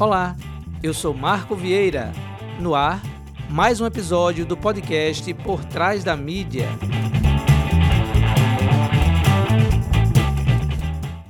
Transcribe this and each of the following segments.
Olá, eu sou Marco Vieira. No ar, mais um episódio do podcast Por Trás da Mídia.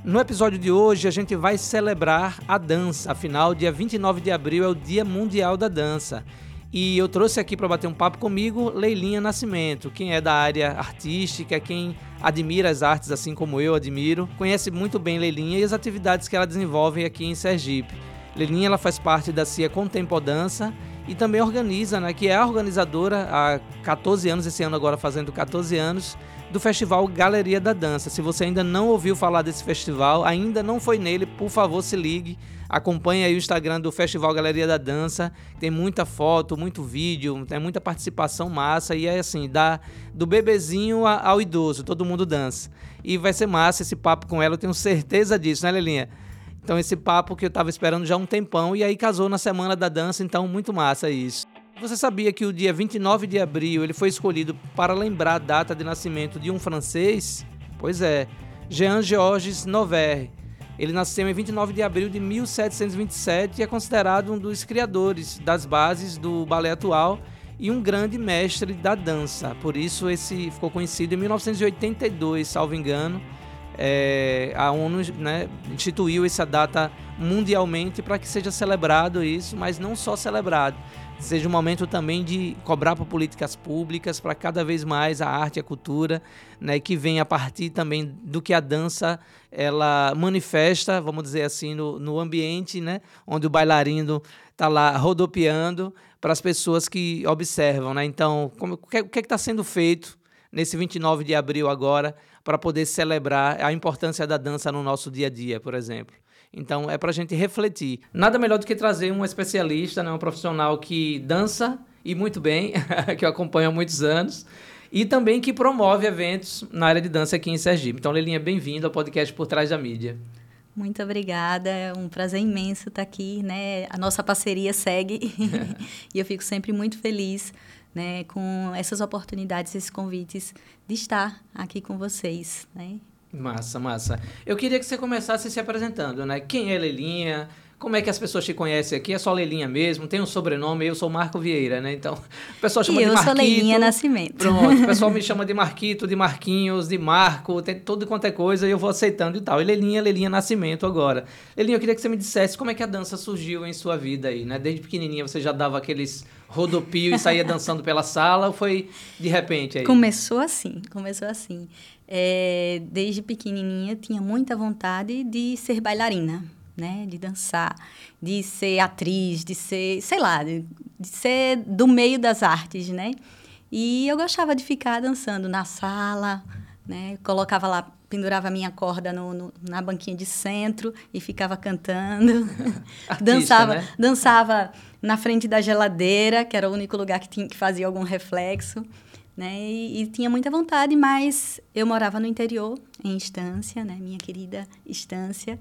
No episódio de hoje, a gente vai celebrar a dança. Afinal, dia 29 de abril é o Dia Mundial da Dança. E eu trouxe aqui para bater um papo comigo Leilinha Nascimento, quem é da área artística, quem admira as artes assim como eu admiro, conhece muito bem Leilinha e as atividades que ela desenvolve aqui em Sergipe. Lelinha ela faz parte da CIA Contempodança e também organiza, né, que é a organizadora há 14 anos, esse ano agora fazendo 14 anos, do festival Galeria da Dança. Se você ainda não ouviu falar desse festival, ainda não foi nele, por favor, se ligue. Acompanhe aí o Instagram do Festival Galeria da Dança. Tem muita foto, muito vídeo, tem muita participação massa e é assim, dá do bebezinho ao idoso, todo mundo dança. E vai ser massa esse papo com ela, eu tenho certeza disso, né, Lelinha? Então esse papo que eu estava esperando já há um tempão e aí casou na semana da dança, então muito massa isso. Você sabia que o dia 29 de abril ele foi escolhido para lembrar a data de nascimento de um francês? Pois é, Jean-Georges Noverre. Ele nasceu em 29 de abril de 1727 e é considerado um dos criadores das bases do balé atual e um grande mestre da dança. Por isso esse ficou conhecido em 1982, salvo engano, é, a ONU né, instituiu essa data mundialmente para que seja celebrado isso, mas não só celebrado, seja um momento também de cobrar por políticas públicas para cada vez mais a arte e a cultura, né, que vem a partir também do que a dança ela manifesta, vamos dizer assim, no, no ambiente, né, onde o bailarino está lá rodopiando para as pessoas que observam, né? Então, como, o que é está sendo feito nesse 29 de abril agora para poder celebrar a importância da dança no nosso dia a dia, por exemplo. Então é para a gente refletir. Nada melhor do que trazer um especialista, né, um profissional que dança e muito bem, que eu acompanho há muitos anos, e também que promove eventos na área de dança aqui em Sergipe. Então, Lelinha, bem-vindo ao podcast Por Trás da Mídia. Muito obrigada, é um prazer imenso estar aqui, né? A nossa parceria segue e eu fico sempre muito feliz né, com essas oportunidades, esses convites de estar aqui com vocês, né? Massa, massa. Eu queria que você começasse se apresentando, né? Quem é Lelinha? Como é que as pessoas te conhecem aqui? É só Leilinha mesmo? Tem um sobrenome? Eu sou Marco Vieira, né? Então, o pessoal chama e de Marquito. Eu sou Leilinha Nascimento. Pronto, o pessoal me chama de Marquito, de Marquinhos, de Marco, tem tudo quanto é coisa e eu vou aceitando e tal. E Leilinha, Leilinha Nascimento agora. Leilinha, eu queria que você me dissesse como é que a dança surgiu em sua vida aí, né? Desde pequenininha você já dava aqueles rodopio e saía dançando pela sala ou foi de repente aí? Começou assim, começou assim. É, desde pequenininha tinha muita vontade de ser bailarina né? De dançar, de ser atriz, de ser, sei lá, de, de ser do meio das artes, né? E eu gostava de ficar dançando na sala, né? Colocava lá, pendurava a minha corda no, no na banquinha de centro e ficava cantando. Artista, dançava, né? dançava na frente da geladeira, que era o único lugar que tinha que fazia algum reflexo. Né? E, e, tinha muita vontade, mas eu morava no interior, em Estância, né? Minha querida Estância.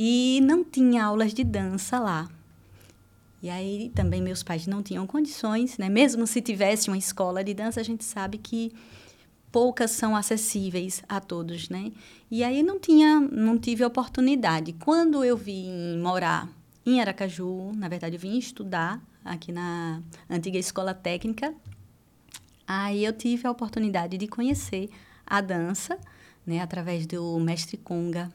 E não tinha aulas de dança lá. E aí também meus pais não tinham condições, né? Mesmo se tivesse uma escola de dança, a gente sabe que poucas são acessíveis a todos, né? E aí não tinha, não tive oportunidade. Quando eu vim morar em Aracaju, na verdade eu vim estudar aqui na antiga escola técnica, aí eu tive a oportunidade de conhecer a dança, né, através do mestre Conga,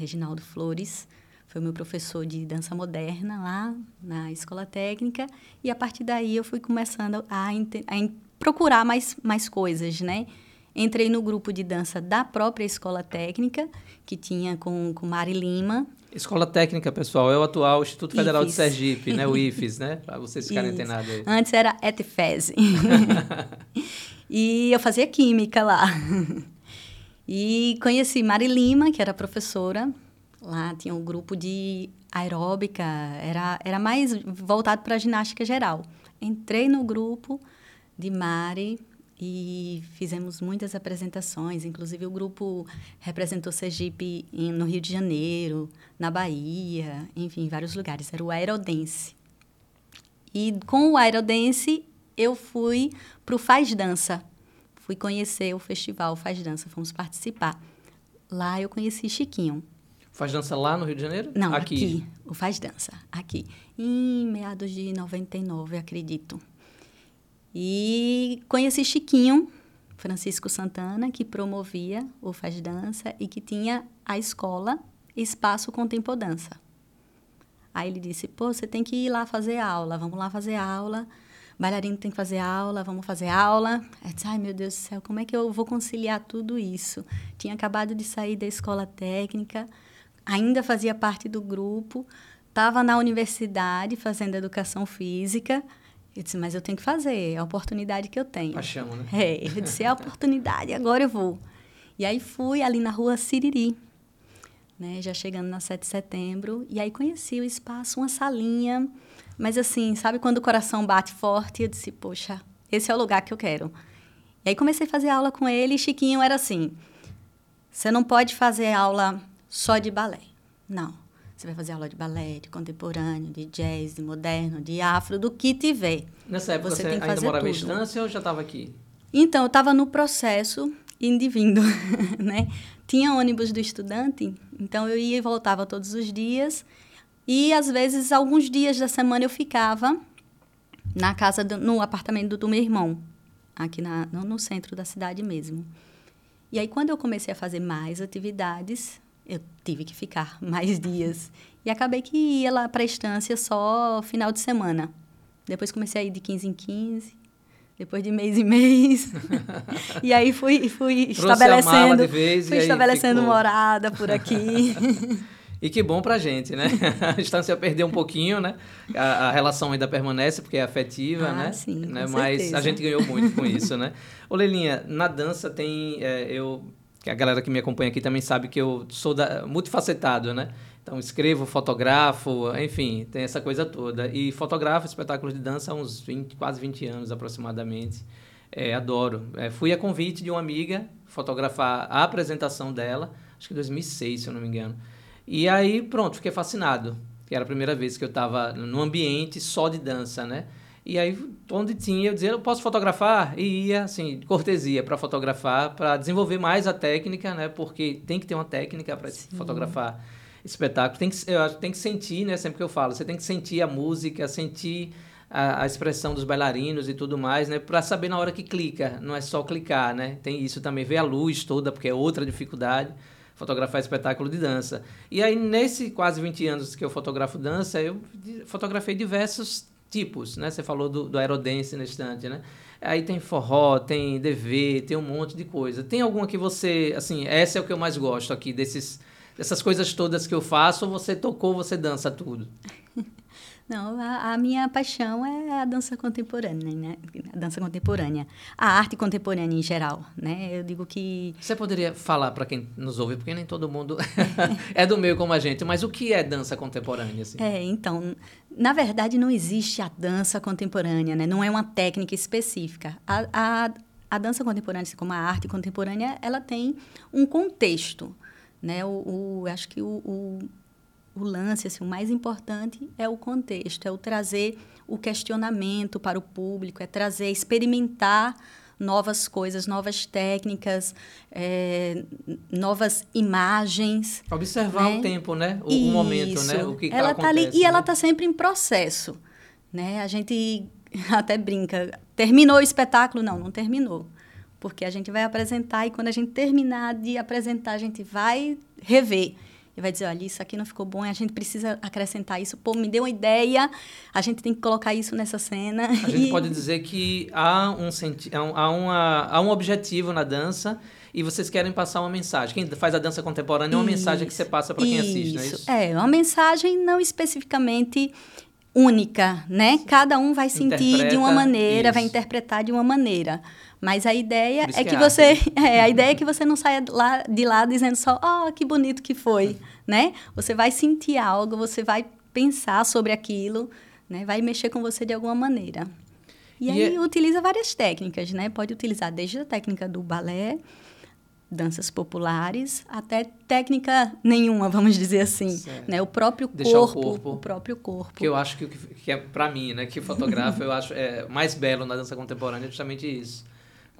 Reginaldo Flores, foi meu professor de dança moderna lá na escola técnica e a partir daí eu fui começando a, a procurar mais, mais coisas, né? Entrei no grupo de dança da própria escola técnica, que tinha com, com Mari Lima. Escola técnica, pessoal, é o atual Instituto Federal IFES. de Sergipe, né? O IFES, né? Para vocês ficarem antenados aí. Antes era ETFES. e eu fazia química lá. E conheci Mari Lima, que era professora. Lá tinha um grupo de aeróbica, era, era mais voltado para ginástica geral. Entrei no grupo de Mari e fizemos muitas apresentações. Inclusive, o grupo representou Sergipe em, no Rio de Janeiro, na Bahia, enfim, em vários lugares. Era o Aerodense. E com o Aerodense, eu fui para o Faz Dança, fui conhecer o festival Faz Dança, fomos participar. Lá eu conheci Chiquinho. Faz dança lá no Rio de Janeiro? Não, aqui. aqui o Faz Dança, aqui. Em meados de 99, acredito. E conheci Chiquinho, Francisco Santana, que promovia o Faz Dança e que tinha a escola Espaço Contempodança. Aí ele disse: pô, você tem que ir lá fazer aula, vamos lá fazer aula. Bailarino tem que fazer aula, vamos fazer aula. Aí disse, ai meu Deus do céu, como é que eu vou conciliar tudo isso? Tinha acabado de sair da escola técnica, ainda fazia parte do grupo, estava na universidade fazendo educação física. Eu disse, mas eu tenho que fazer, é a oportunidade que eu tenho. Paixão, né? É, eu disse, é a oportunidade, agora eu vou. E aí fui ali na rua Siriri, né, já chegando na 7 de setembro, e aí conheci o espaço, uma salinha, mas assim, sabe quando o coração bate forte, eu disse, poxa, esse é o lugar que eu quero. E aí comecei a fazer aula com ele, e Chiquinho era assim, você não pode fazer aula só de balé, não. Você vai fazer aula de balé, de contemporâneo, de jazz, de moderno, de afro, do que tiver. Nessa época você, você ainda morava em distância ou já estava aqui? Então, eu estava no processo, indo e vindo, né? Tinha ônibus do estudante, então eu ia e voltava todos os dias. E às vezes, alguns dias da semana eu ficava na casa, do, no apartamento do meu irmão, aqui na, no, no centro da cidade mesmo. E aí, quando eu comecei a fazer mais atividades, eu tive que ficar mais dias. E acabei que ia lá para a estância só final de semana. Depois comecei a ir de 15 em 15 depois de mês em mês. e aí fui, fui estabelecendo, vez, fui estabelecendo ficou... morada por aqui. e que bom pra gente, né? A distância perdeu um pouquinho, né? A, a, relação ainda permanece porque é afetiva, ah, né? Sim, né? Mas certeza. a gente ganhou muito com isso, né? Ô, Lelinha, na dança tem. É, eu, a galera que me acompanha aqui também sabe que eu sou da, multifacetado, né? Então, escrevo, fotografo, enfim, tem essa coisa toda. E fotografo espetáculos de dança há uns 20, quase 20 anos aproximadamente. É, adoro. É, fui a convite de uma amiga fotografar a apresentação dela, acho que em 2006, se eu não me engano. E aí, pronto, fiquei fascinado. Que era a primeira vez que eu estava num ambiente só de dança, né? E aí, onde tinha, eu dizia, eu posso fotografar? E ia, assim, cortesia para fotografar, para desenvolver mais a técnica, né? Porque tem que ter uma técnica para fotografar espetáculo. Tem que, eu acho, tem que sentir, né? Sempre que eu falo, você tem que sentir a música, sentir a, a expressão dos bailarinos e tudo mais, né? Para saber na hora que clica, não é só clicar, né? Tem isso também, ver a luz toda, porque é outra dificuldade fotografar espetáculo de dança. E aí, nesse quase 20 anos que eu fotografo dança, eu fotografei diversos tipos, né? Você falou do, do aerodance na instante, né? Aí tem forró, tem DV, tem um monte de coisa. Tem alguma que você, assim, essa é o que eu mais gosto aqui, desses essas coisas todas que eu faço, ou você tocou, você dança tudo? Não, a, a, minha paixão é a dança contemporânea, né? A dança contemporânea, a arte contemporânea em geral, né? Eu digo que você poderia falar para quem nos ouve, porque nem todo mundo é do meio como a gente, mas o que é dança contemporânea? Assim? É, então, na verdade, não existe a dança contemporânea, né? Não é uma técnica específica. A, a, a dança contemporânea, assim como a arte contemporânea, ela tem um contexto. Né? O, o acho que o, o, o, lance, assim, o mais importante é o contexto, é o trazer o questionamento para o público, é trazer, experimentar novas coisas, novas técnicas, é, novas imagens. Observar né? o tempo, né? O, o momento, né? O que ela tá ali E né? ela está sempre em processo, né? A gente até brinca. Terminou o espetáculo? Não, não terminou porque a gente vai apresentar e quando a gente terminar de apresentar, a gente vai rever. E vai dizer, olha, isso aqui não ficou bom, a gente precisa acrescentar isso. Pô, me deu uma ideia, a gente tem que colocar isso nessa cena. A gente pode dizer que há um, senti há, uma, há um objetivo na dança e vocês querem passar uma mensagem. Quem faz a dança contemporânea é uma mensagem que você passa para quem assiste, não é isso? É, uma mensagem não especificamente única, né? Cada um vai sentir Interpreta de uma maneira, isso. vai interpretar de uma maneira. Mas a ideia é que, que você, é, a ideia é que você não saia lá, de lá dizendo só, oh, que bonito que foi, né? Você vai sentir algo, você vai pensar sobre aquilo, né? Vai mexer com você de alguma maneira. E, e aí é... utiliza várias técnicas, né? Pode utilizar desde a técnica do balé, danças populares, até técnica nenhuma, vamos dizer assim, certo. né? O próprio corpo, o corpo, o próprio corpo. Que eu acho que, que é para mim, né, que fotógrafo, eu acho é mais belo na dança contemporânea é justamente isso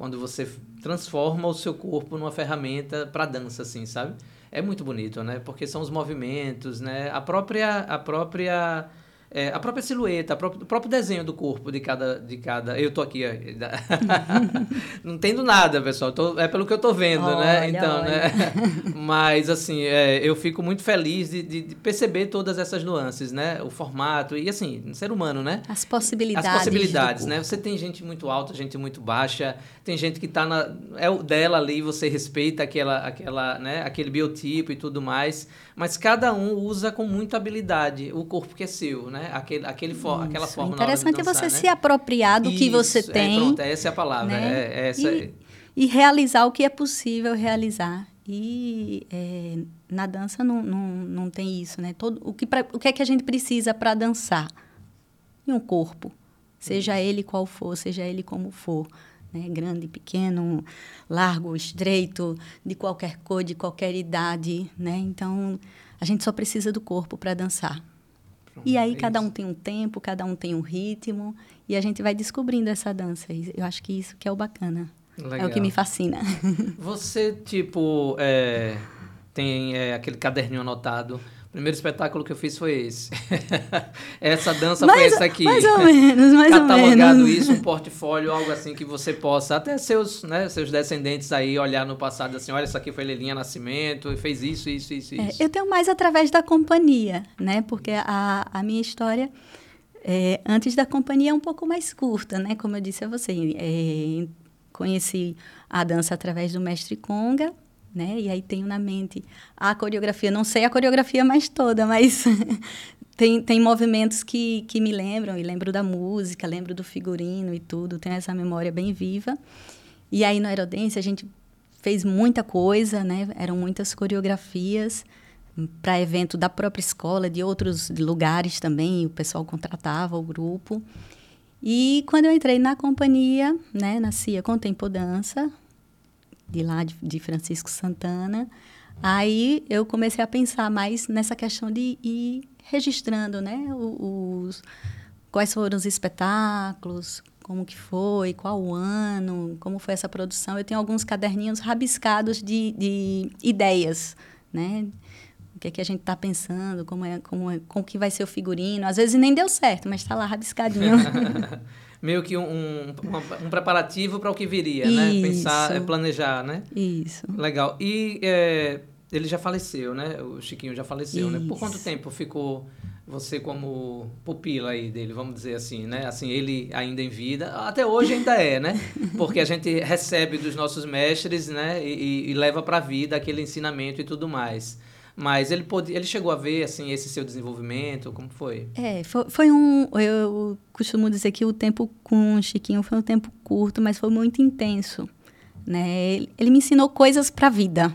quando você transforma o seu corpo numa ferramenta para dança, assim, sabe? é muito bonito, né? Porque são os movimentos, né? A própria, a própria é, a própria silhueta, própria, o próprio desenho do corpo de cada. De cada eu tô aqui. não entendo nada, pessoal. Tô, é pelo que eu tô vendo, né? olha, né? Então, olha. né? Mas, assim, é, eu fico muito feliz de, de, de, perceber todas essas nuances, né? O formato e, assim, ser humano, né? As possibilidades. As possibilidades, né? Você tem gente muito alta, gente muito baixa, tem gente que tá na. É o dela ali, você respeita aquela, aquela, né? aquele biotipo e tudo mais. Mas cada um usa com muita habilidade o corpo que é seu, né? Aquele, aquele for, aquela forma Interessante dançar, é você né? se apropriar do Isso, que você tem. É, pronto, essa é a palavra. Né? É, é essa e, e, realizar o que é possível realizar. E é, na dança não, não, não tem isso, né? Todo, o, que pra, o que é que a gente precisa para dançar? E um corpo. Seja ele qual for, seja ele como for. Né? Grande, pequeno, largo, estreito, de qualquer cor, de qualquer idade. Né? Então, a gente só precisa do corpo para dançar. E aí é cada um tem um tempo, cada um tem um ritmo e a gente vai descobrindo essa dança. Eu acho que isso que é o bacana. Legal. É o que me fascina. Você, tipo, é, tem é, aquele caderninho anotado primeiro espetáculo que eu fiz foi esse. Essa dança mais, foi essa aqui. Mais ou menos, mais ou menos. Catalogado isso, um portfólio, algo assim que você possa, até seus, né, seus descendentes aí olhar no passado assim, olha, isso aqui foi Lelinha Nascimento, e fez isso, isso, isso, é, isso. eu tenho mais através da companhia, né? Porque a, a minha história, é, antes da companhia, é um pouco mais curta, né? Como eu disse a você, é, conheci a dança através do mestre Conga, né? E aí tenho na mente a coreografia, não sei a coreografia mais toda, mas tem, tem movimentos que, que me lembram, e lembro da música, lembro do figurino e tudo, tenho essa memória bem viva. E aí no Aerodense a gente fez muita coisa, né? Eram muitas coreografias para evento da própria escola, de outros lugares também, o pessoal contratava o grupo. E quando eu entrei na companhia, né, na CIA Contempo Dança, de lá, de, de Francisco Santana. Aí eu comecei a pensar mais nessa questão de ir registrando, né, os, quais foram os espetáculos, como que foi, qual o ano, como foi essa produção. Eu tenho alguns caderninhos rabiscados de, de ideias, né? O que é que a gente está pensando, como é, como é, como que vai ser o figurino. Às vezes nem deu certo, mas está lá rabiscadinho. meio que um, um, um preparativo para o que viria, né? Isso. né? Pensar, é, planejar, né? Isso. Legal. E é, ele já faleceu, né? O Chiquinho já faleceu, Isso. né? Por quanto tempo ficou você como pupila aí dele, vamos dizer assim, né? Assim, ele ainda em vida, até hoje ainda é, né? Porque a gente recebe dos nossos mestres, né? E, e leva para a vida aquele ensinamento e tudo mais. Mas ele pode, ele chegou a ver assim esse seu desenvolvimento, como foi? É, foi, foi um, eu costumo dizer que o tempo com o Chiquinho foi um tempo curto, mas foi muito intenso, né? Ele, ele me ensinou coisas para a vida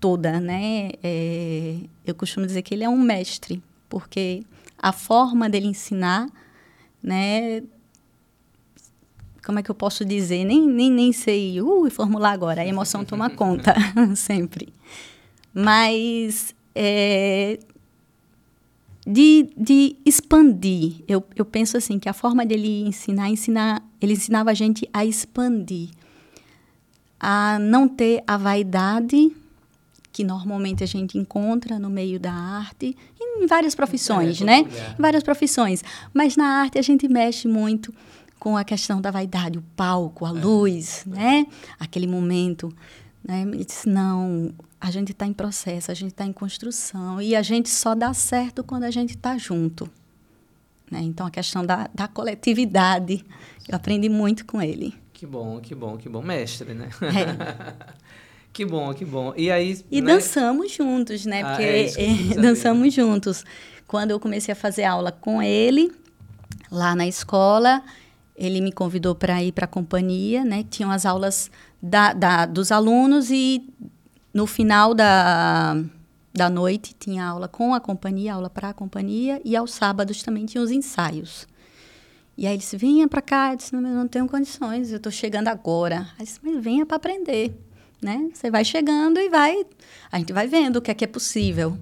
toda, né? É, eu costumo dizer que ele é um mestre, porque a forma dele ensinar, né? Como é que eu posso dizer? Nem, nem, nem sei uh, formular agora. A emoção toma conta, sempre. Mas é, de, de expandir. Eu, eu penso assim, que a forma dele ensinar, ensinar, ele ensinava a gente a expandir. A não ter a vaidade que normalmente a gente encontra no meio da arte, em várias profissões, é, né? Em várias profissões. Mas na arte a gente mexe muito com a questão da vaidade, o palco, a é. luz, né? Aquele momento. Né? E disse, não, a gente está em processo, a gente está em construção e a gente só dá certo quando a gente está junto. Né? Então, a questão da, da coletividade, eu aprendi muito com ele. Que bom, que bom, que bom. Mestre, né? É. que bom, que bom. E aí... E né? dançamos juntos, né? Ah, Porque é dançamos juntos. Quando eu comecei a fazer aula com ele, lá na escola, ele me convidou para ir para a companhia, né? Tinham as aulas da, da, dos alunos e no final da, da noite tinha aula com a companhia, aula para a companhia, e aos sábados também tinha os ensaios. E aí ele disse, venha para cá. Eu disse, não, eu não tenho condições, eu estou chegando agora. Aí disse, mas venha para aprender, né? Você vai chegando e vai, a gente vai vendo o que é que é possível.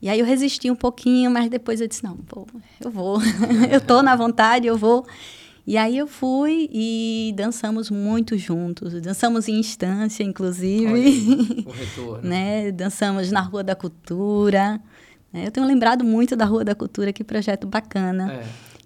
E aí eu resisti um pouquinho, mas depois eu disse, não, pô, eu vou, eu estou na vontade, eu vou. E aí eu fui e dançamos muito juntos. Dançamos em instância, inclusive. Olha, o retorno. né? Dançamos na Rua da Cultura. Né? Eu tenho lembrado muito da Rua da Cultura, que projeto bacana. É.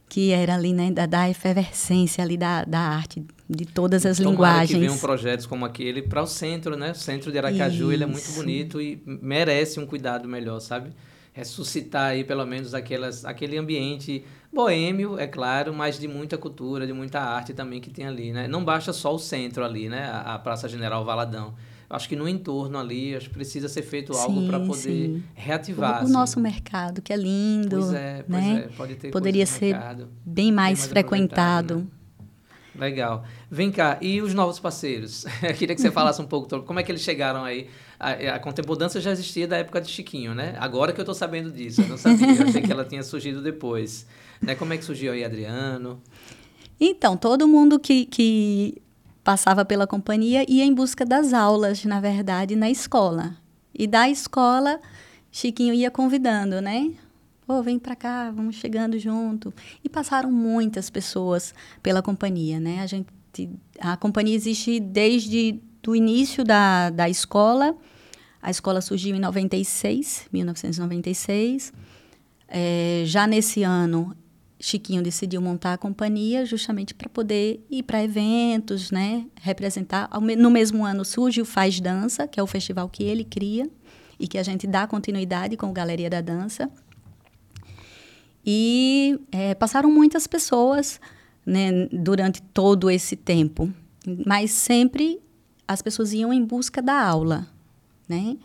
Que era ali, né, da, da efervescência ali da, da arte, de todas as Tomara linguagens. que venham projetos como aquele para o centro, né? O centro de Aracaju, ele é muito Isso. bonito e merece um cuidado melhor, sabe? Ressuscitar aí pelo menos aquelas, aquele ambiente boêmio, é claro, mas de muita cultura, de muita arte também que tem ali, né? Não basta só o centro ali, né? A, a Praça General Valadão. Acho que no entorno ali, acho que precisa ser feito algo para poder sim. reativar. o, o assim. nosso mercado, que é lindo, Pois é, pois né? é, pode ter Poderia ser mercado. bem mais, mais frequentado. aproveitado, Legal. Vem cá, e os novos parceiros? Eu queria que você falasse um pouco sobre como é que eles chegaram aí. A, a Contempodança já existia da época de Chiquinho, né? Agora que eu tô sabendo disso, eu não sabia, eu achei que ela tinha surgido depois. Né? Como é que surgiu aí Adriano? Então, todo mundo que, que passava pela companhia ia em busca das aulas, na verdade, na escola. E da escola, Chiquinho ia convidando, né? Pô, vem pra cá, vamos chegando junto. E passaram muitas pessoas pela companhia, né? A gente, a companhia existe desde o início da, da escola. A escola surgiu em 96, 1996. É, já nesse ano, Chiquinho decidiu montar a companhia justamente para poder ir para eventos, né? Representar. No mesmo ano surge o Faz Dança, que é o festival que ele cria e que a gente dá continuidade com o Galeria da Dança. E é, passaram muitas pessoas né, durante todo esse tempo, mas sempre as pessoas iam em busca da aula, né?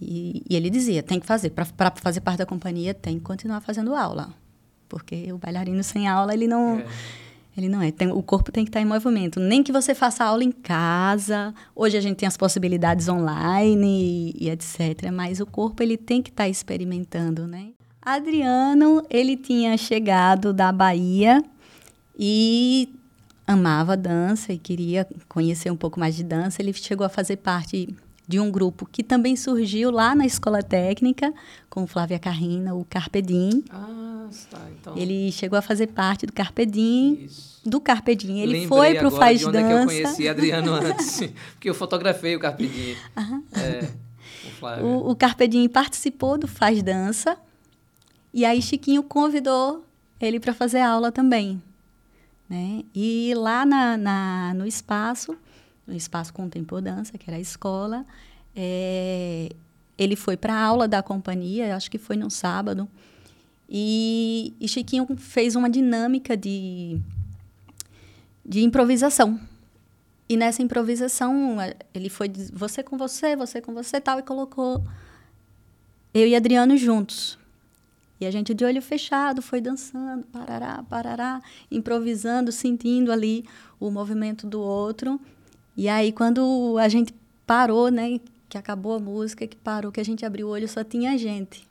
E, e ele dizia, tem que fazer, para fazer parte da companhia, tem que continuar fazendo aula, porque o bailarino sem aula, ele não... É. Ele não é. Tem- o corpo tem que estar em movimento. Nem que você faça aula em casa. Hoje a gente tem as possibilidades online e, e etc. Mas o corpo ele tem que estar experimentando, né? Adriano, ele tinha chegado da Bahia e amava dança e queria conhecer um pouco mais de dança. Ele chegou a fazer parte de um grupo que também surgiu lá na Escola Técnica, com Flávia Carrina, o Carpedim. Ah, tá. Então, Ele chegou a fazer parte do Carpedim. isso. Do Carpedim. Ele Lembrei foi pro agora Faz de onde é que eu Dança. conheci Adriano antes. Porque eu fotografei o Carpedinho. É, o. O, o Carpedim participou do Faz Dança. E aí Chiquinho convidou ele para fazer aula também. Né? E lá na, na- no espaço, no espaço Contempor Dança, que era a escola, é, ele foi para a aula da companhia, acho que foi no sábado. E, e Chiquinho fez uma dinâmica de, de improvisação. E nessa improvisação, eh, ele foi você com você, você com você tal, e colocou eu e Adriano juntos. E a gente de olho fechado foi dançando, parará, parará, improvisando, sentindo ali o movimento do outro. E aí, quando a gente parou, né, que acabou a música, que parou, que a gente abriu o olho, só tinha a gente.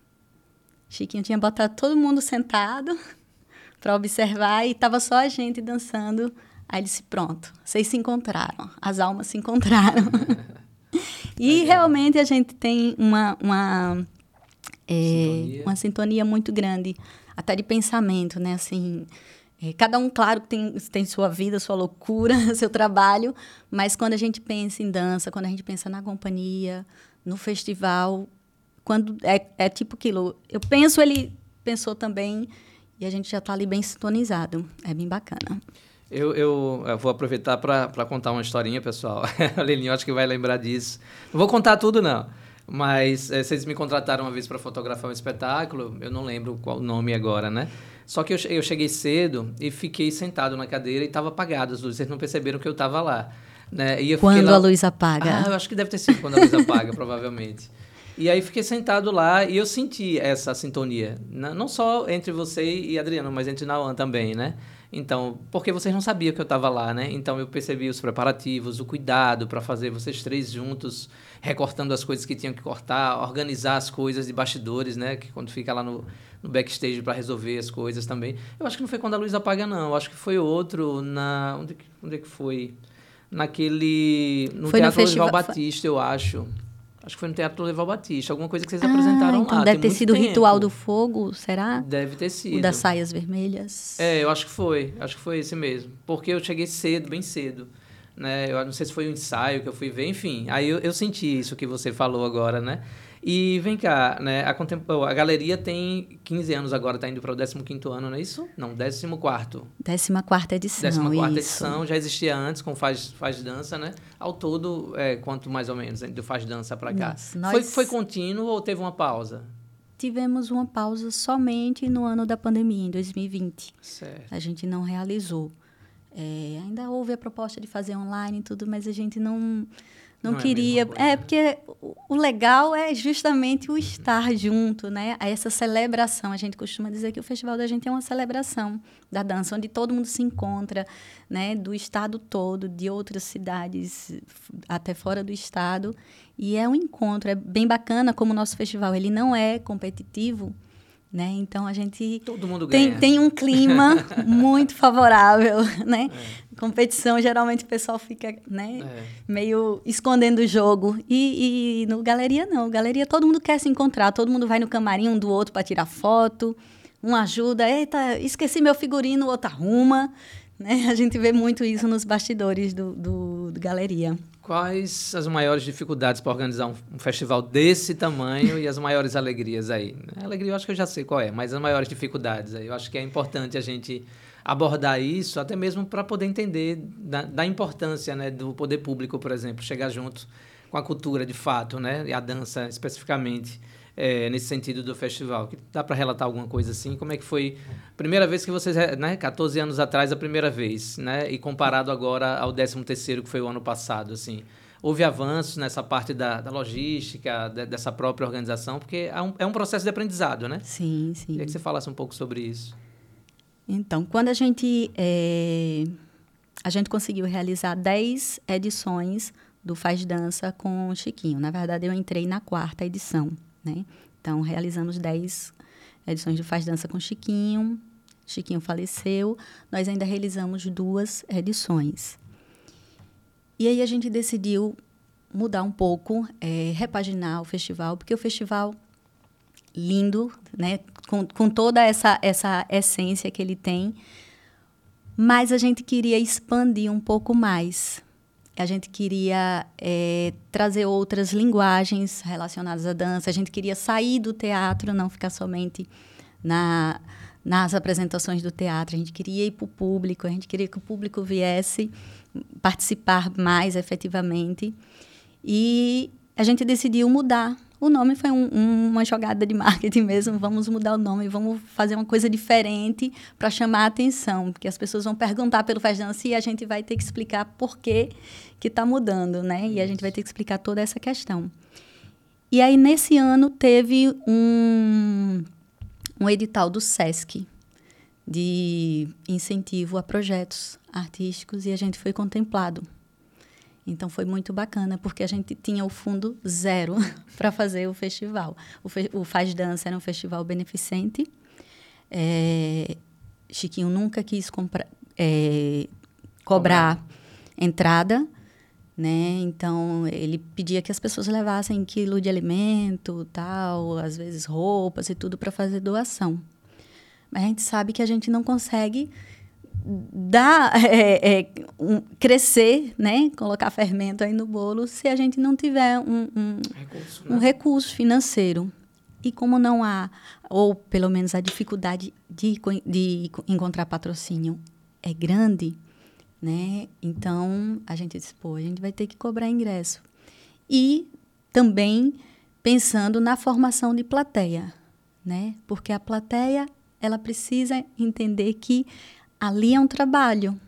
Chiquinho tinha botado todo mundo sentado para observar e estava só a gente dançando. Aí ele disse: Pronto, vocês se encontraram, as almas se encontraram. e realmente a gente tem uma, uma, é, Sintonia. uma sintonia muito grande, até de pensamento, né? Assim, cada um, claro, tem, tem sua vida, sua loucura, seu trabalho, mas quando a gente pensa em dança, quando a gente pensa na companhia, no festival, quando é, é tipo aquilo, eu penso, ele pensou também, e a gente já está ali bem sintonizado. É bem bacana. Eu, eu, eu vou aproveitar para contar uma historinha, pessoal. A Lelinho acho que vai lembrar disso. Não vou contar tudo, não. Mas eh, vocês me contrataram uma vez para fotografar um espetáculo, eu não lembro qual o nome agora, né? Só que eu, eu cheguei cedo e fiquei sentado na cadeira e estava apagado as luzes. Vocês não perceberam que eu estava lá. Né? E Quando lá- a luz apaga. Ah, eu acho que deve ter sido quando a luz apaga, provavelmente. E aí fiquei sentado lá e eu senti essa sintonia. N- Não só entre você e Adriano, mas entre Nauan também, né? Então, porque vocês não sabiam que eu estava lá, né? Então eu percebi os preparativos, o cuidado para fazer vocês três juntos, recortando as coisas que tinham que cortar, organizar as coisas de bastidores, né? Que quando fica lá no, no backstage para resolver as coisas também. Eu acho que não foi quando a luz apaga, não. Eu acho que foi outro na. Onde, onde é que foi? Naquele. No Foi no Teatro festival- Oswald Batista, eu acho. Acho que foi no Teatro Leval Batista, alguma coisa que vocês ah, apresentaram então lá. Deve ter sido o Ritual do Fogo, será? Deve ter sido. O das saias vermelhas. É, eu acho que foi. Acho que foi esse mesmo. Porque eu cheguei cedo, bem cedo. Né? Eu não sei se foi um ensaio que eu fui ver, enfim. Aí eu, eu senti isso que você falou agora, né? E vem cá, né? A, contem... a galeria tem 15 anos agora, está indo para o 15 ano, não é isso? Não, 14. 14 edição. 14 edição, já existia antes com Faz, faz Dança, né? Ao todo, é, quanto mais ou menos, do Faz Dança para cá? nós... foi, foi contínuo ou teve uma pausa? Tivemos uma pausa somente no ano da pandemia, em 2020. Certo. A gente não realizou. É, ainda houve a proposta de fazer online e tudo, mas a gente não não, não é queria. É, é, porque o legal é justamente o estar junto, né? Essa celebração. A gente costuma dizer que o festival da gente é uma celebração da dança, onde todo mundo se encontra, né? Do estado todo, de outras cidades, até fora do estado. E é um encontro. É bem bacana como o nosso festival ele não é competitivo. Né? Então a gente Todo mundo tem, tem um clima muito favorável, né? É. Competição geralmente o pessoal fica, né, é. meio escondendo o jogo e, e, no galeria não, galeria todo mundo quer se encontrar, todo mundo vai no camarim um do outro para tirar foto, um ajuda, eita, esqueci meu figurino, o outro arruma, né? A gente vê muito isso nos bastidores do, do, do galeria. Quais as maiores dificuldades para organizar um, um, festival desse tamanho e as maiores alegrias aí? Alegria eu acho que eu já sei qual é, mas as maiores dificuldades aí. Eu acho que é importante a gente abordar isso, até mesmo para poder entender da, da, importância né, do poder público, por exemplo, chegar junto com a cultura de fato, né, e a dança especificamente é, nesse sentido do festival. Dá para relatar alguma coisa assim? Como é que foi a primeira vez que vocês, né, 14 anos atrás, a primeira vez, né, e comparado agora ao 13 terceiro que foi o ano passado, assim, houve avanços nessa parte da, da logística, de, dessa própria organização, porque é um, é um, processo de aprendizado, né? Sim, sim. Queria que você falasse um pouco sobre isso. Então, quando a gente é, a gente conseguiu realizar 10 edições do Faz Dança com o Chiquinho. Na verdade, eu entrei na quarta edição. Né? Então, realizamos 10 edições do Faz Dança com Chiquinho. Chiquinho faleceu. Nós ainda realizamos duas edições. E aí a gente decidiu mudar um pouco, é, repaginar o festival, porque o festival lindo, né, com, com toda essa, essa essência que ele tem, mas a gente queria expandir um pouco mais a gente queria é, trazer outras linguagens relacionadas à dança, a gente queria sair do teatro, não ficar somente na, nas apresentações do teatro, a gente queria ir para o público, a gente queria que o público viesse participar mais efetivamente. E a gente decidiu mudar o nome foi um, um, uma jogada de marketing mesmo. Vamos mudar o nome, vamos fazer uma coisa diferente para chamar a atenção, porque as pessoas vão perguntar pelo Faz Dança e a gente vai ter que explicar por que que está mudando, né? E a gente vai ter que explicar toda essa questão. E aí nesse ano teve um um edital do SESC de incentivo a projetos artísticos e a gente foi contemplado então foi muito bacana, porque a gente tinha o fundo zero para fazer o festival. O, fe o, Faz Dança era um festival beneficente. É, Chiquinho nunca quis comprar, é, cobrar, cobrar entrada, né? Então ele pedia que as pessoas levassem quilo de alimento, tal, às vezes roupas e tudo para fazer doação. Mas a gente sabe que a gente não consegue dar, é, é, um, crescer, né? Colocar fermento aí no bolo se a gente não tiver um, um, recurso, né? um recurso financeiro. E como não há, ou pelo menos a dificuldade de, de encontrar patrocínio é grande, né? Então a gente disse, pô, a gente vai ter que cobrar ingresso. E também pensando na formação de plateia, né? Porque a plateia ela precisa entender que ali é um trabalho.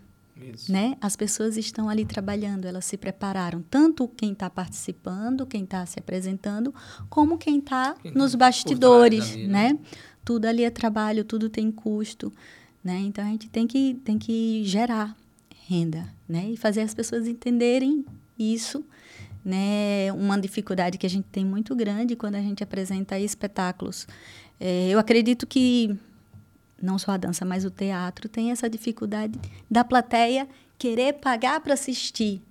Isso. Né? As pessoas estão ali trabalhando, elas se prepararam, tanto quem está participando, quem está se apresentando, como quem está tá nos bastidores, ali, né? né? Tudo ali é trabalho, tudo tem custo, né? Então a gente tem que tem que gerar renda, né? E fazer as pessoas entenderem isso, né? Uma dificuldade que a gente tem muito grande quando a gente apresenta espetáculos. É, eu acredito que não só a dança, mas o teatro, tem essa dificuldade da plateia querer pagar para assistir,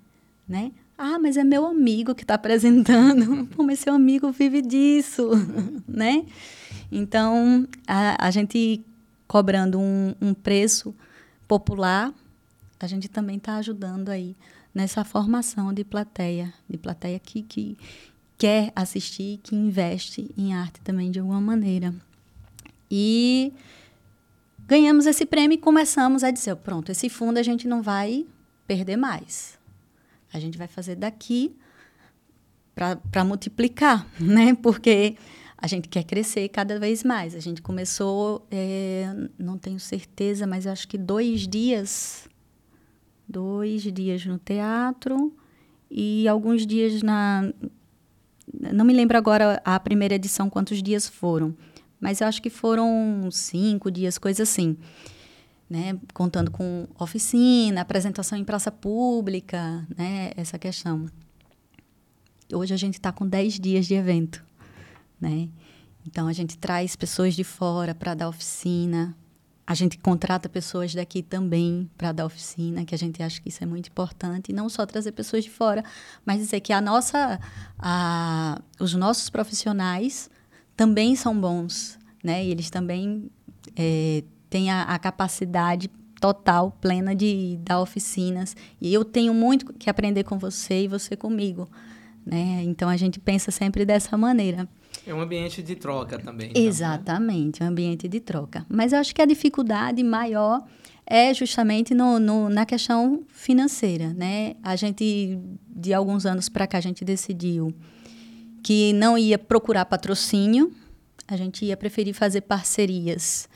né? Ah, mas é meu amigo que está apresentando. Pô, mas seu amigo vive disso, né? Então, a, a gente cobrando um, um preço popular, a gente também está ajudando aí nessa formação de plateia, de plateia que, que quer assistir, que investe em arte também de alguma maneira. E ganhamos esse prêmio e começamos a dizer, pronto, esse fundo a gente não vai perder mais. A gente vai fazer daqui para multiplicar, né? Porque a gente quer crescer cada vez mais. A gente começou, é, não tenho certeza, mas acho que dois dias, dois dias no teatro e alguns dias na, não me lembro agora a primeira edição quantos dias foram, mas eu acho que foram cinco dias, coisa assim. Né, contando com oficina, apresentação em praça pública, né, essa questão. Hoje a gente está com 10 dias de evento né? Então a gente traz pessoas de fora para dar oficina. A gente contrata pessoas daqui também para dar oficina, que a gente acha que isso é muito importante. E não só trazer pessoas de fora, mas dizer que a nossa, a, os nossos profissionais também são bons, né? E eles também é, têm a, a capacidade total, plena de dar oficinas. E eu tenho muito que aprender com você e você comigo. Né? Então a gente pensa sempre dessa maneira. É um ambiente de troca também. Exatamente, então, né? um ambiente de troca. Mas eu acho que a dificuldade maior é justamente no, no, na questão financeira, né? A gente, de alguns anos para cá, a gente decidiu que não ia procurar patrocínio, a gente ia preferir fazer parcerias,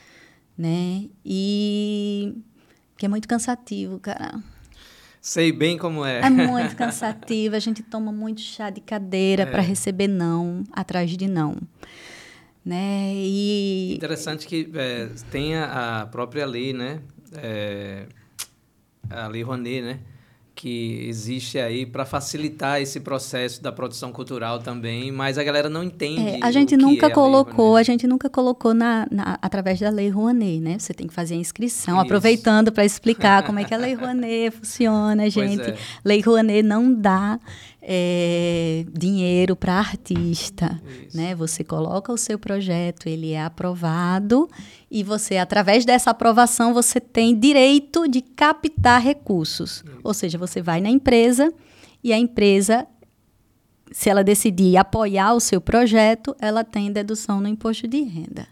né? E que é muito cansativo, cara. Sei bem como é. É muito cansativo. A gente toma muito chá de cadeira é. para receber não atrás de não. Né? E... Interessante que é, tem a própria lei, né? É, a Lei Rouanet, né? Que existe aí para facilitar esse processo da produção cultural também, mas a galera não entende. É, a gente nunca é colocou, a, a, gente nunca colocou na, na, através da Lei Rouanet, né? Você tem que fazer a inscrição, Isso. aproveitando para explicar como é que a Lei Rouanet funciona, gente. É. Lei Rouanet não dá é, dinheiro para artista, Isso. né? Você coloca o seu projeto, ele é aprovado e você, através dessa aprovação, você tem direito de captar recursos. Isso. Ou seja, você vai na empresa e a empresa, se ela decidir apoiar o seu projeto, ela tem dedução no imposto de renda.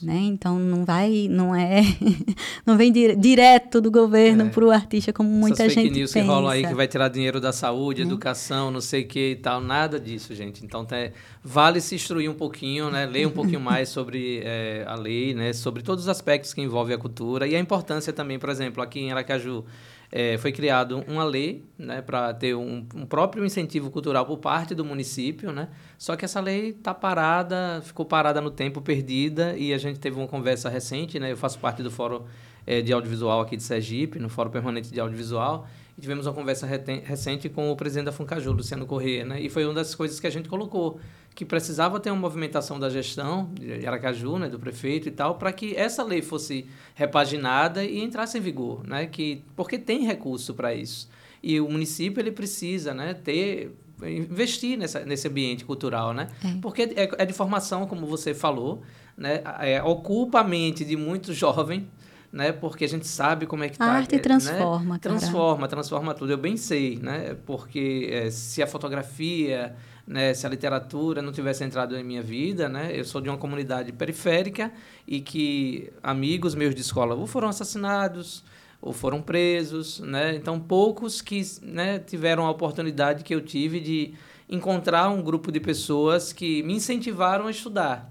Né? Então não vai, não é, não vem dire, direto do governo é. para o artista como muita Essas gente fake news pensa. que rolam aí que vai tirar dinheiro da saúde, né? educação, não sei o que e tal, nada disso, gente. Então tá, vale se instruir um pouquinho, né? Ler um pouquinho mais sobre é, a lei, né? Sobre todos os aspectos que envolvem a cultura e a importância também, por exemplo, aqui em Aracaju é, foi criado uma lei né, para ter um, um, próprio incentivo cultural por parte do município, né? Só que essa lei está parada, ficou parada no tempo, perdida, e a gente teve uma conversa recente, né? Eu faço parte do Fórum é, de Audiovisual aqui de Sergipe, no Fórum Permanente de Audiovisual, e tivemos uma conversa recente com o presidente da Funcaju, Luciano Corrêa, né? E foi uma das coisas que a gente colocou que precisava ter uma movimentação da gestão de Aracaju, né, do prefeito e tal, para que essa lei fosse repaginada e entrasse em vigor, né, que porque tem recurso para isso. E o município ele precisa, né, ter investir nessa, nesse ambiente cultural, né? É. Porque é, é, de formação, como você falou, né? É, ocupa a mente de muitos jovens, né? Porque a gente sabe como é que a tá, arte transforma, né? transforma, transforma tudo. Eu bem sei, né? Porque é, se a fotografia né, se a literatura não tivesse entrado em minha vida, né, eu sou de uma comunidade periférica e que amigos meus de escola ou foram assassinados ou foram presos, né, então poucos que né, tiveram a oportunidade que eu tive de encontrar um grupo de pessoas que me incentivaram a estudar,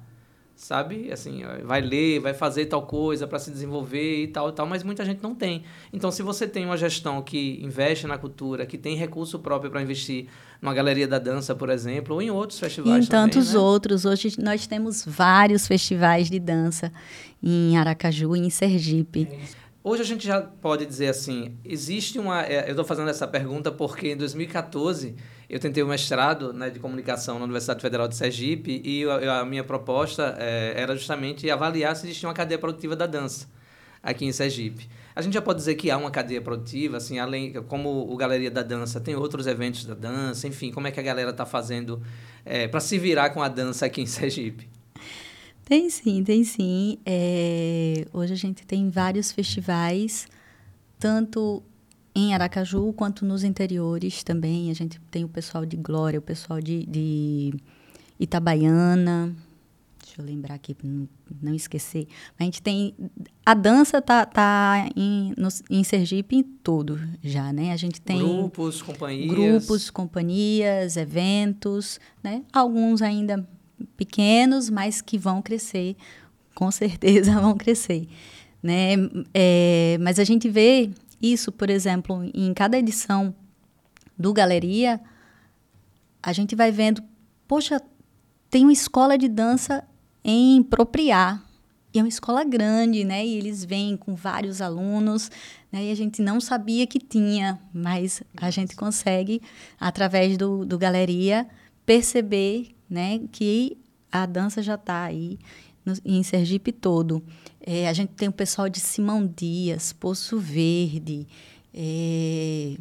sabe? Assim, vai ler, vai fazer tal coisa para se desenvolver e tal e tal, mas muita gente não tem. Então, se você tem uma gestão que investe na cultura, que tem recurso próprio para investir numa galeria da dança, por exemplo, ou em outros festivais. E em tantos né? outros. Hoje nós temos vários festivais de dança em Aracaju e em Sergipe. É Hoje a gente já pode dizer assim, existe uma... É, eu estou fazendo essa pergunta porque em 2014 eu tentei o mestrado né, de comunicação na Universidade Federal de Sergipe e a, a minha proposta é, era justamente avaliar se existia uma cadeia produtiva da dança aqui em Sergipe. A gente já pode dizer que há uma cadeia produtiva, assim, além, como o Galeria da Dança, tem outros eventos da dança, enfim, como é que a galera está fazendo é, para se virar com a dança aqui em Sergipe? Tem sim, tem sim. É, hoje a gente tem vários festivais, tanto em Aracaju quanto nos interiores também. A gente tem o pessoal de Glória, o pessoal de, de Itabaiana, Deixa eu lembrar aqui para não, não, esquecer. A gente tem. A dança tá, tá em, no, em Sergipe em todo já, né? A gente tem. Grupos, companhias. Grupos, companhias, eventos, né? Alguns ainda pequenos, mas que vão crescer, com certeza vão crescer. Né? É, mas a gente vê isso, por exemplo, em cada edição do Galeria, a gente vai vendo, poxa, tem uma escola de dança em Propriar. E é uma escola grande, né? E eles vêm com vários alunos, né? E a gente não sabia que tinha, mas a gente consegue, através do, do Galeria, perceber, né? Que a dança já está aí no, em Sergipe todo. É, a gente tem o pessoal de Simão Dias, Poço Verde, é,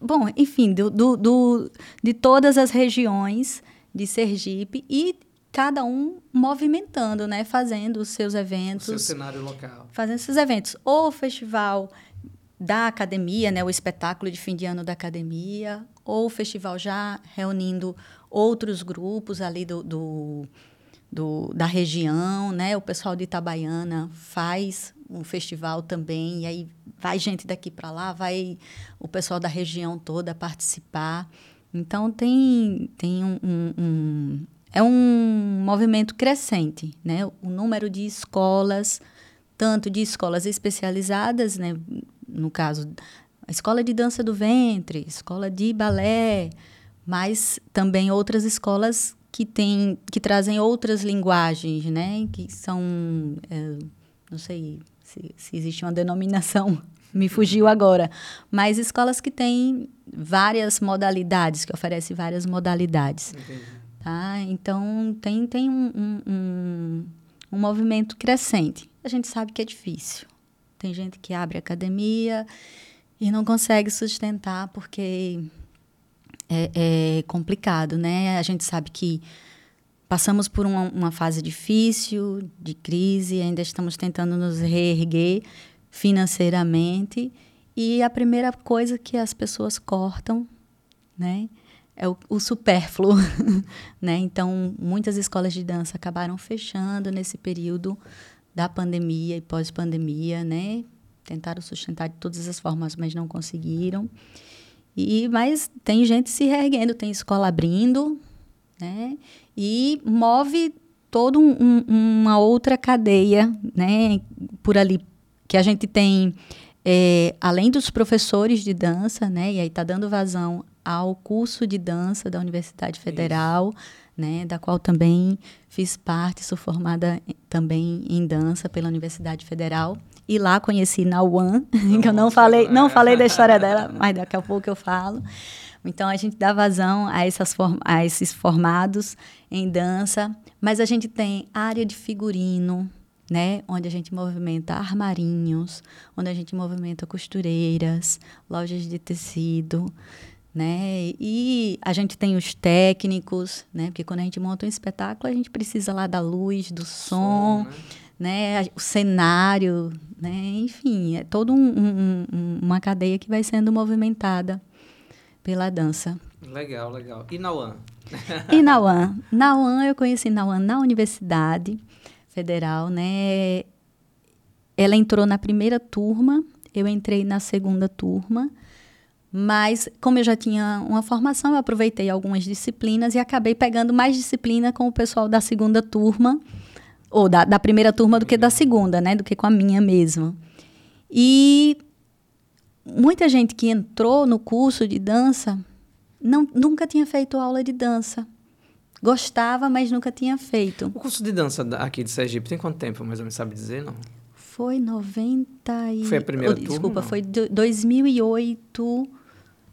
bom, enfim, do, do, do, de todas as regiões de Sergipe e cada um movimentando, né? Fazendo os seus eventos. O seu cenário local. Fazendo esses eventos. Ou o festival da academia, né? O espetáculo de fim de ano da academia. Ou o festival já reunindo outros grupos ali do, do, do da região, né? O pessoal de Itabaiana faz um festival também. E aí vai gente daqui para lá, vai o pessoal da região toda participar. Então, tem, tem um, um, é um movimento crescente, né? O número de escolas, tanto de escolas especializadas, né? No caso, a escola de dança do ventre, escola de balé, mas também outras escolas que têm, que trazem outras linguagens, né? Que são, é, não sei se, se existe uma denominação me fugiu agora. Mas escolas que têm várias modalidades, que oferecem várias modalidades. Entendi. Tá? Então, tem, tem um, um, um, um movimento crescente. A gente sabe que é difícil. Tem gente que abre academia e não consegue sustentar porque é, é complicado, né? A gente sabe que passamos por uma, uma, fase difícil, de crise, ainda estamos tentando nos reerguer financeiramente. E a primeira coisa que as pessoas cortam, né? é o, o supérfluo, né? Então, muitas escolas de dança acabaram fechando nesse período da pandemia e pós-pandemia, né? Tentaram sustentar de todas as formas, mas não conseguiram. E mas tem gente se reerguendo, tem escola abrindo, né? E move toda um, um, uma outra cadeia, né? Por ali que a gente tem, é, além dos professores de dança, né? E aí está dando vazão ao curso de dança da Universidade Federal, né, da qual também fiz parte, sou formada também em dança pela Universidade Federal. E lá conheci Nauan, que eu não falei, não falei da história dela, mas daqui a pouco eu falo. Então a gente dá vazão a, essas a esses formados em dança, mas a gente tem área de figurino, né, onde a gente movimenta armarinhos, onde a gente movimenta costureiras, lojas de tecido, né? E a gente tem os técnicos, né? Porque quando a gente monta um espetáculo, a gente precisa lá da luz, do som, som né? né? O cenário, né? Enfim, é toda um, um, uma cadeia que vai sendo movimentada pela dança. Legal, legal. E Nauan? e Nauan? Nauan, eu conheci Nauan na Universidade Federal, né? Ela entrou na primeira turma, eu entrei na segunda turma. Mas, como eu já tinha uma formação, eu aproveitei algumas disciplinas e acabei pegando mais disciplina com o pessoal da segunda turma, ou da, da primeira turma do que da segunda, né? Do que com a minha mesma. E muita gente que entrou no curso de dança não, nunca tinha feito aula de dança. Gostava, mas nunca tinha feito. O curso de dança aqui de Sergipe tem quanto tempo, mais ou menos, sabe dizer, não? Foi 90 e... Foi a primeira oh, turma? Desculpa, foi 2008...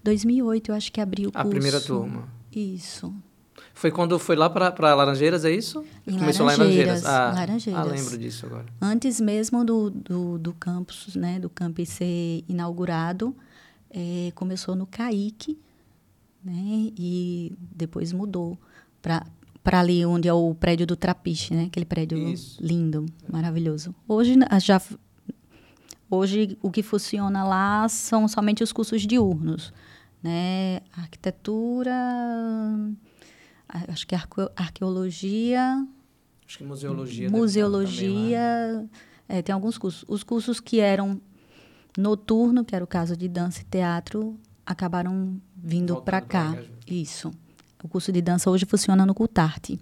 2008, eu acho que abriu o curso. A primeira turma. Isso. Foi quando foi lá para Laranjeiras, é isso? Em Começou Laranjeiras, lá em Laranjeiras. Ah, Laranjeiras. Ah, lembro disso agora. Antes mesmo do, do, do campus, né, do campus ser inaugurado, é, começou no CAIC, né, e depois mudou para para ali onde é o prédio do Trapiche, né? Aquele prédio Isso. lindo, maravilhoso. Hoje já hoje o que funciona lá são somente os cursos diurnos, né? Arquitetura, acho que arque, arqueologia, acho que museologia, museologia, é, tem alguns cursos. Os cursos que eram noturno, que era o caso de dança e teatro, acabaram vindo para cá. Isso. O curso de dança hoje funciona no Cultarte.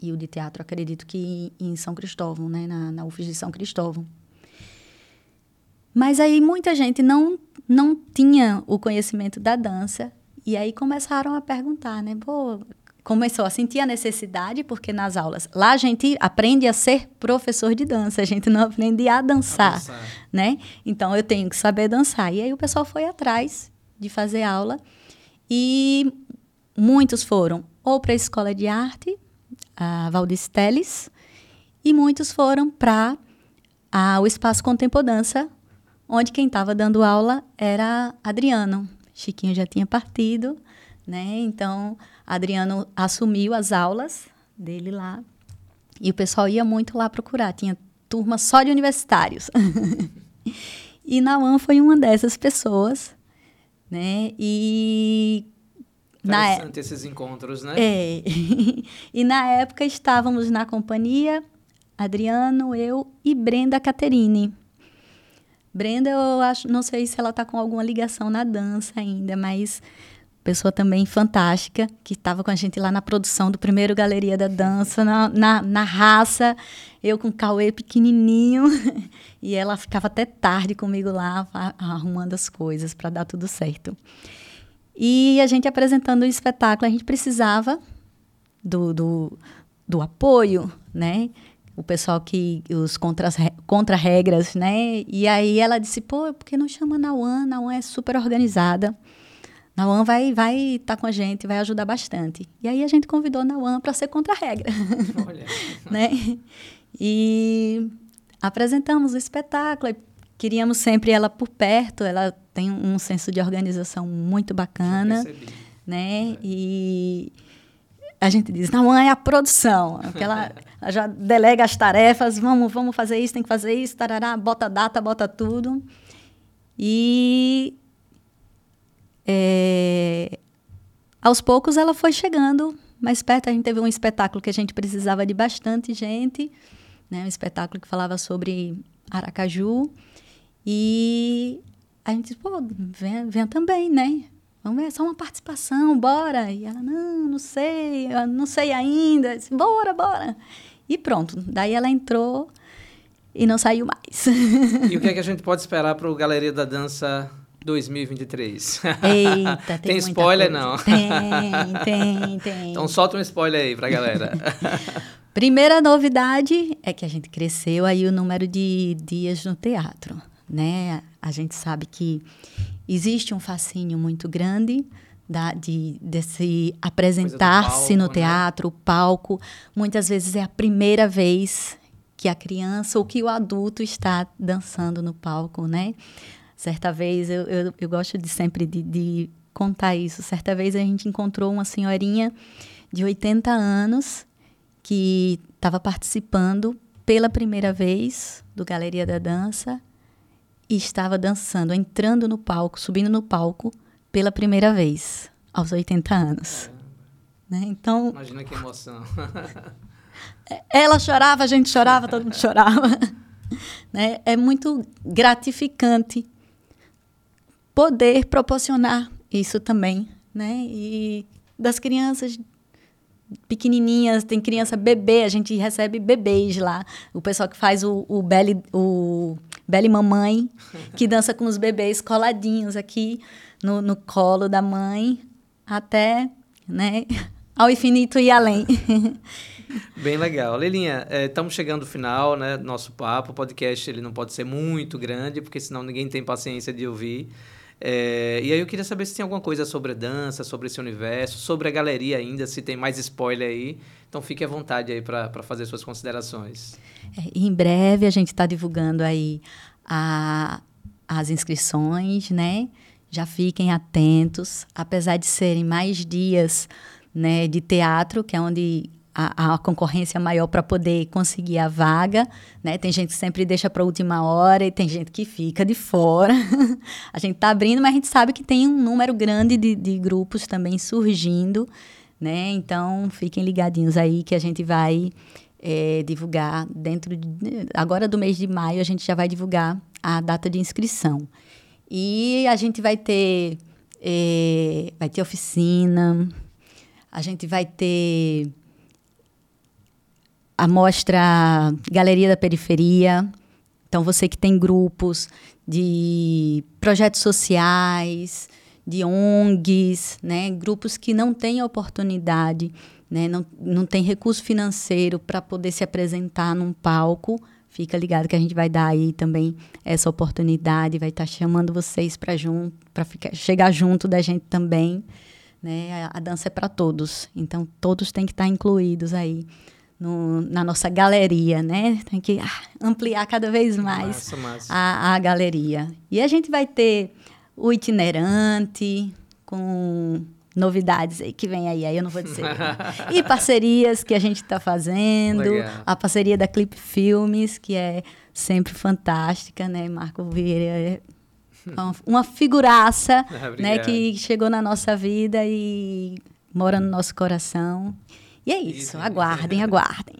E o de teatro, acredito que em São Cristóvão, né? na, na UFES de São Cristóvão. Mas aí muita gente não, não tinha o conhecimento da dança. E aí começaram a perguntar, né? Pô, começou a sentir a necessidade, porque nas aulas, lá a gente aprende a ser professor de dança, a gente não aprende a dançar, a dançar. né? Então eu tenho que saber dançar. E aí o pessoal foi atrás de fazer aula e muitos foram ou para a escola de arte, a Valdes Teles, e muitos foram para o Espaço Contempodança, onde quem estava dando aula era Adriano. Chiquinho já tinha partido, né? Então, Adriano assumiu as aulas dele lá. E o pessoal ia muito lá procurar. Tinha turma só de universitários. e Nauan foi uma dessas pessoas, né? E Interessante na... esses encontros, né? É. e na época estávamos na companhia Adriano, eu e Brenda Caterine. Brenda, eu acho, não sei se ela está com alguma ligação na dança ainda, mas pessoa também fantástica, que estava com a gente lá na produção do primeiro Galeria da Dança, na, na, na raça, eu com o Cauê pequenininho, e ela ficava até tarde comigo lá, arrumando as coisas para dar tudo certo. E a gente apresentando o espetáculo, a gente precisava do, do, do apoio, né? O pessoal que, os contra-regras, né? E aí ela disse, pô, por que não chama a Nauan? A Nauan é super organizada. Nauan vai estar vai tá com a gente, vai ajudar bastante. E aí a gente convidou a Nauan para ser contra-regra. Olha. né? E apresentamos o espetáculo, queríamos sempre ela por perto, ela tem um senso de organização muito bacana, né? É. E a gente diz, não é a produção, ela, ela, já delega as tarefas, vamos, vamos fazer isso, tem que fazer isso, tarará, bota data, bota tudo. E é, aos poucos ela foi chegando mais perto. A gente teve um espetáculo que a gente precisava de bastante gente, né? um espetáculo que falava sobre Aracaju. E a gente disse, pô, vem, vem também, né? Vamos ver, é só uma participação, bora. E ela, não, não sei, não sei ainda. Disse, bora, bora. E pronto. Daí ela entrou e não saiu mais. E o que é que a gente pode esperar para o Galeria da Dança 2023? Eita, tem, tem spoiler, coisa. não? Tem, tem, tem. Então solta um spoiler aí para a galera. Primeira novidade é que a gente cresceu aí o número de dias no teatro né? A gente sabe que existe um fascínio muito grande da, de, se apresentar-se no né? teatro, né? palco. Muitas vezes é a primeira vez que a criança ou que o adulto está dançando no palco, né? Certa vez, eu, eu, eu gosto de sempre de, de contar isso. Certa vez a gente encontrou uma senhorinha de 80 anos que estava participando pela primeira vez do Galeria da Dança e estava dançando, entrando no palco, subindo no palco pela primeira vez, aos 80 anos. Né? Então, Imagina que emoção. ela chorava, a gente chorava, todo mundo chorava. né? É muito gratificante poder proporcionar isso também, né? E das crianças pequenininhas, tem criança bebê, a gente recebe bebês lá. O pessoal que faz o, o belly, o belly mamãe, que dança com os bebês coladinhos aqui no, no colo da mãe, até, né, ao infinito e além. Bem legal. Lelinha, estamos é, chegando ao final, né, do nosso papo. O podcast ele não pode ser muito grande, porque senão ninguém tem paciência de ouvir. É, e aí eu queria saber se tem alguma coisa sobre dança, sobre esse universo, sobre a galeria ainda, se tem mais spoiler aí. Então fique à vontade aí para fazer suas considerações. É, em breve a gente está divulgando aí a, as inscrições, né? Já fiquem atentos, apesar de serem mais dias né, de teatro, que é onde a, a concorrência maior para poder conseguir a vaga, né? Tem gente que sempre deixa para última hora e tem gente que fica de fora. a gente está abrindo, mas a gente sabe que tem um número grande de, de grupos também surgindo, né? Então fiquem ligadinhos aí que a gente vai é, divulgar dentro de, agora do mês de maio a gente já vai divulgar a data de inscrição e a gente vai ter é, vai ter oficina a gente vai ter a mostra Galeria da Periferia. Então, você que tem grupos de projetos sociais, de ONGs, né? grupos que não têm oportunidade, né? não, não tem recurso financeiro para poder se apresentar num palco, fica ligado que a gente vai dar aí também essa oportunidade, vai estar tá chamando vocês para junto, para chegar junto da gente também. Né? A, a dança é para todos, então todos têm que estar tá incluídos aí no, na nossa galeria, né? Tem que ah, ampliar cada vez mais massa, massa. A, a galeria. E a gente vai ter o itinerante com novidades aí que vem aí, aí eu não vou dizer. e parcerias que a gente está fazendo, Legal. a parceria da Clip Filmes, que é sempre fantástica, né? Marco Vieira é uma figuraça, né, que chegou na nossa vida e mora no nosso coração. E é isso, isso aguardem, aguardem.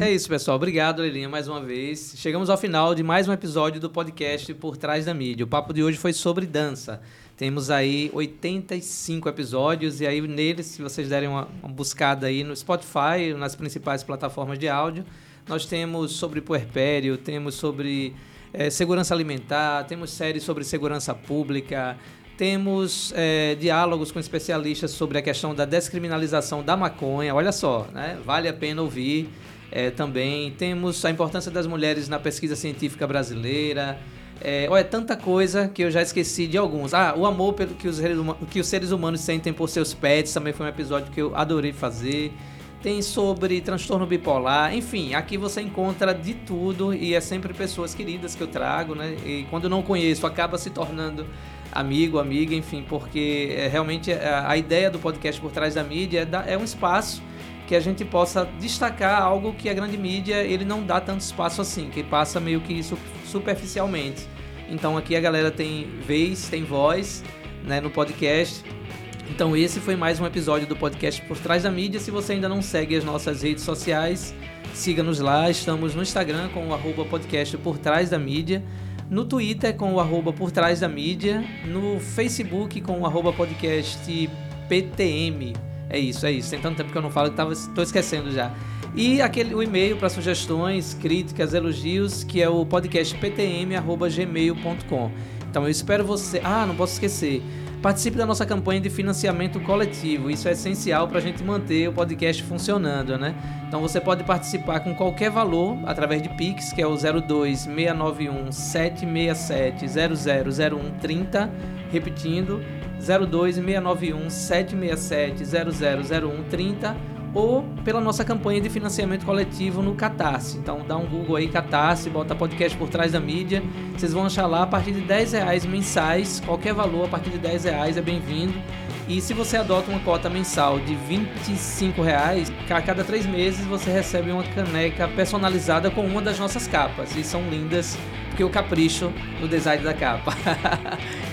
É isso, pessoal. Obrigado, Lelinha, mais uma vez. Chegamos ao final de mais um episódio do podcast Por Trás da Mídia. O papo de hoje foi sobre dança. Temos aí 85 episódios e aí neles, se vocês derem uma, uma buscada aí no Spotify, nas principais plataformas de áudio, nós temos sobre puerpério, temos sobre é, segurança alimentar, temos séries sobre segurança pública, temos é, diálogos com especialistas sobre a questão da descriminalização da maconha. Olha só, né? vale a pena ouvir. É, também temos a importância das mulheres na pesquisa científica brasileira. É, olha, tanta coisa que eu já esqueci de alguns. Ah, o amor pelo que os, que os seres humanos sentem por seus pets também foi um episódio que eu adorei fazer. Tem sobre transtorno bipolar, enfim, aqui você encontra de tudo e é sempre pessoas queridas que eu trago, né? E quando não conheço, acaba se tornando amigo, amiga, enfim, porque é, realmente a, é, a, ideia do podcast por trás da mídia é, da, é um espaço que a gente possa destacar algo que a grande mídia ele não dá tanto espaço assim, que passa meio que superficialmente. Então aqui a galera tem vez, tem voz, né, no podcast. Então esse foi mais um episódio do podcast por trás da mídia. Se você ainda não segue as nossas redes sociais, siga-nos lá. Estamos no Instagram com o arroba podcast por trás da mídia no Twitter com o arroba por trás da mídia, no Facebook com o arroba podcast PTM. É isso, é isso. Tem tanto tempo que eu não falo que tava, tô esquecendo já. E aquele, o e-mail para sugestões, críticas, elogios, que é o podcastptm.gmail.com. Então eu espero você. Ah, não posso esquecer. Participe da nossa campanha de financiamento coletivo. Isso é essencial para a gente manter o podcast funcionando, né? Então você pode participar com qualquer valor através de Pix, que é o 02 691 767 000130. Repetindo, 02 691 767 000130 ou pela nossa campanha de financiamento coletivo no Catarse. Então dá um Google aí, Catarse, bota podcast por trás da mídia. Vocês vão achar lá a partir de 10 reais mensais, qualquer valor a partir de 10 reais é bem-vindo. E se você adota uma cota mensal de 25 reais, a cada três meses você recebe uma caneca personalizada com uma das nossas capas. E são lindas, porque eu capricho no design da capa.